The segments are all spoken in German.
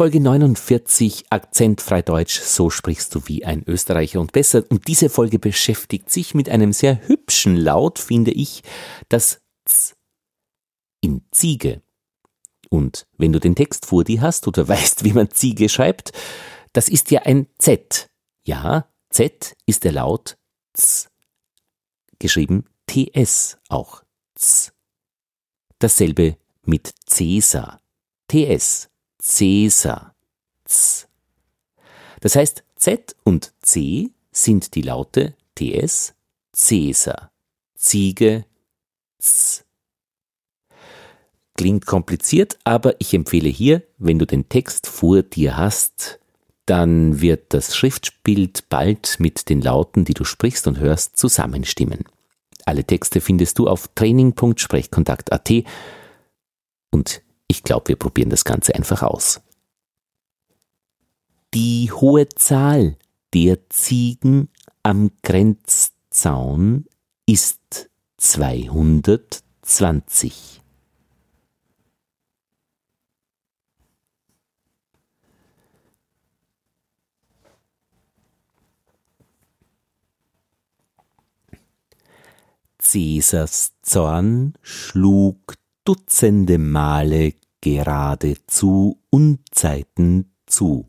Folge 49 Akzentfrei Deutsch, so sprichst du wie ein Österreicher und besser. Und diese Folge beschäftigt sich mit einem sehr hübschen Laut, finde ich, das Z in Ziege. Und wenn du den Text vor dir hast oder weißt, wie man Ziege schreibt, das ist ja ein Z. Ja, Z ist der Laut Z. Geschrieben TS auch. Z. Dasselbe mit Cäsar. TS. Cäsar. Z. Das heißt, Z und C sind die Laute TS, Cäsar, Ziege, Z. Klingt kompliziert, aber ich empfehle hier, wenn du den Text vor dir hast, dann wird das Schriftbild bald mit den Lauten, die du sprichst und hörst, zusammenstimmen. Alle Texte findest du auf training.sprechkontakt.at und ich glaube, wir probieren das Ganze einfach aus. Die hohe Zahl der Ziegen am Grenzzaun ist 220. Cäsars Zorn schlug dutzende Male geradezu Unzeiten zu.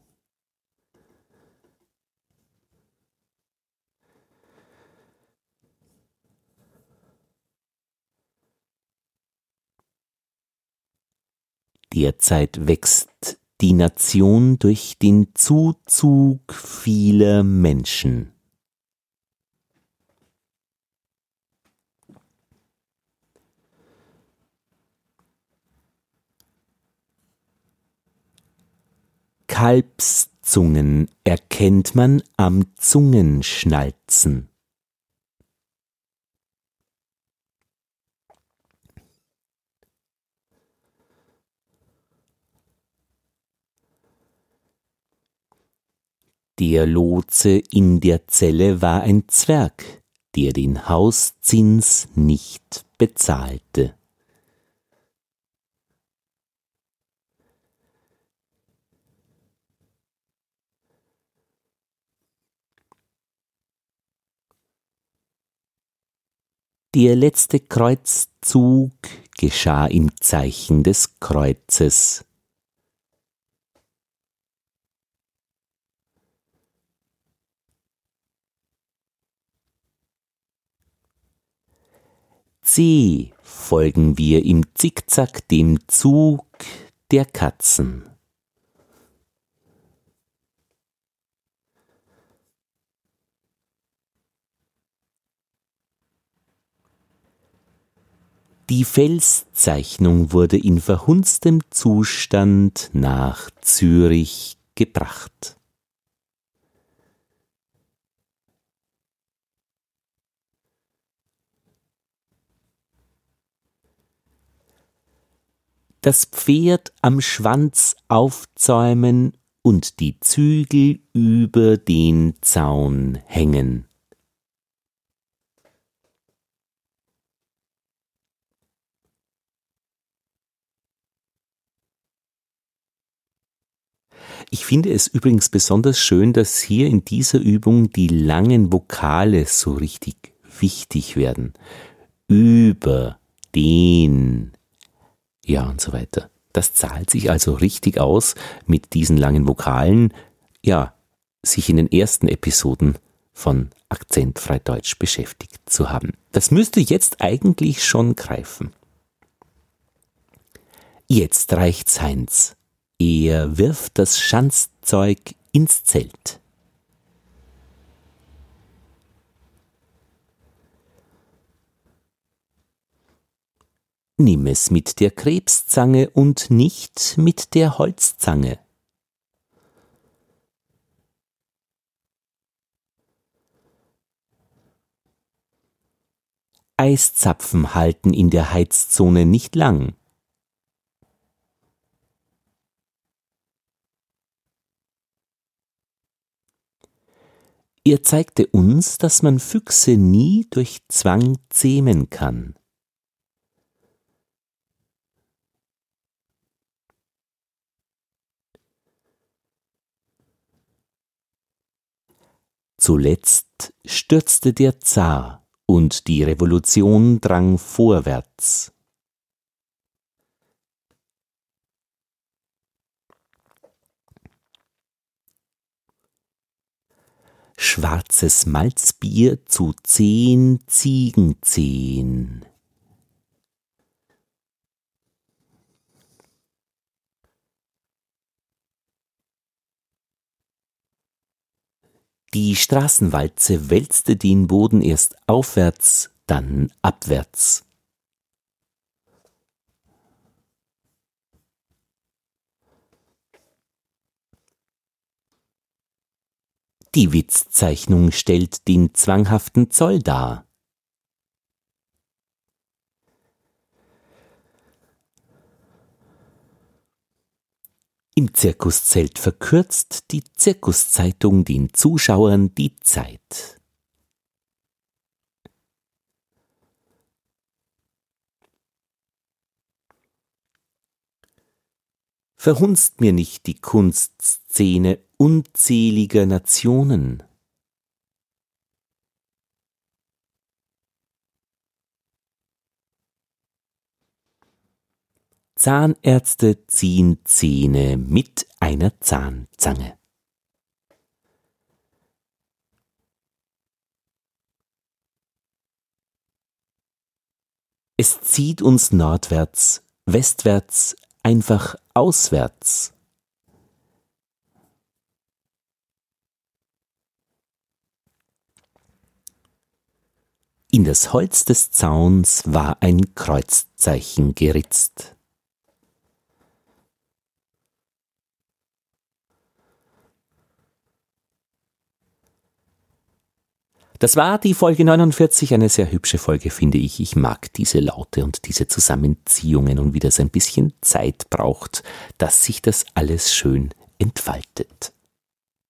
Derzeit wächst die Nation durch den Zuzug vieler Menschen. Kalbszungen erkennt man am Zungenschnalzen. Der Lotse in der Zelle war ein Zwerg, der den Hauszins nicht bezahlte. Der letzte Kreuzzug geschah im Zeichen des Kreuzes. C folgen wir im Zickzack dem Zug der Katzen. Die Felszeichnung wurde in verhunztem Zustand nach Zürich gebracht. Das Pferd am Schwanz aufzäumen und die Zügel über den Zaun hängen. Ich finde es übrigens besonders schön, dass hier in dieser Übung die langen Vokale so richtig wichtig werden. Über, den, ja und so weiter. Das zahlt sich also richtig aus, mit diesen langen Vokalen, ja, sich in den ersten Episoden von Akzentfrei Deutsch beschäftigt zu haben. Das müsste jetzt eigentlich schon greifen. Jetzt reicht's, Heinz. Er wirft das Schanzzeug ins Zelt. Nimm es mit der Krebszange und nicht mit der Holzzange. Eiszapfen halten in der Heizzone nicht lang. Er zeigte uns, dass man Füchse nie durch Zwang zähmen kann. Zuletzt stürzte der Zar und die Revolution drang vorwärts. Schwarzes Malzbier zu zehn Ziegenzehen. Die Straßenwalze wälzte den Boden erst aufwärts, dann abwärts. Die Witzzeichnung stellt den zwanghaften Zoll dar. Im Zirkuszelt verkürzt die Zirkuszeitung den Zuschauern die Zeit. Verhunzt mir nicht die Kunstszene unzähliger Nationen. Zahnärzte ziehen Zähne mit einer Zahnzange. Es zieht uns nordwärts, westwärts, einfach auswärts. In das Holz des Zauns war ein Kreuzzeichen geritzt. Das war die Folge 49, eine sehr hübsche Folge, finde ich. Ich mag diese Laute und diese Zusammenziehungen und wie das ein bisschen Zeit braucht, dass sich das alles schön entfaltet.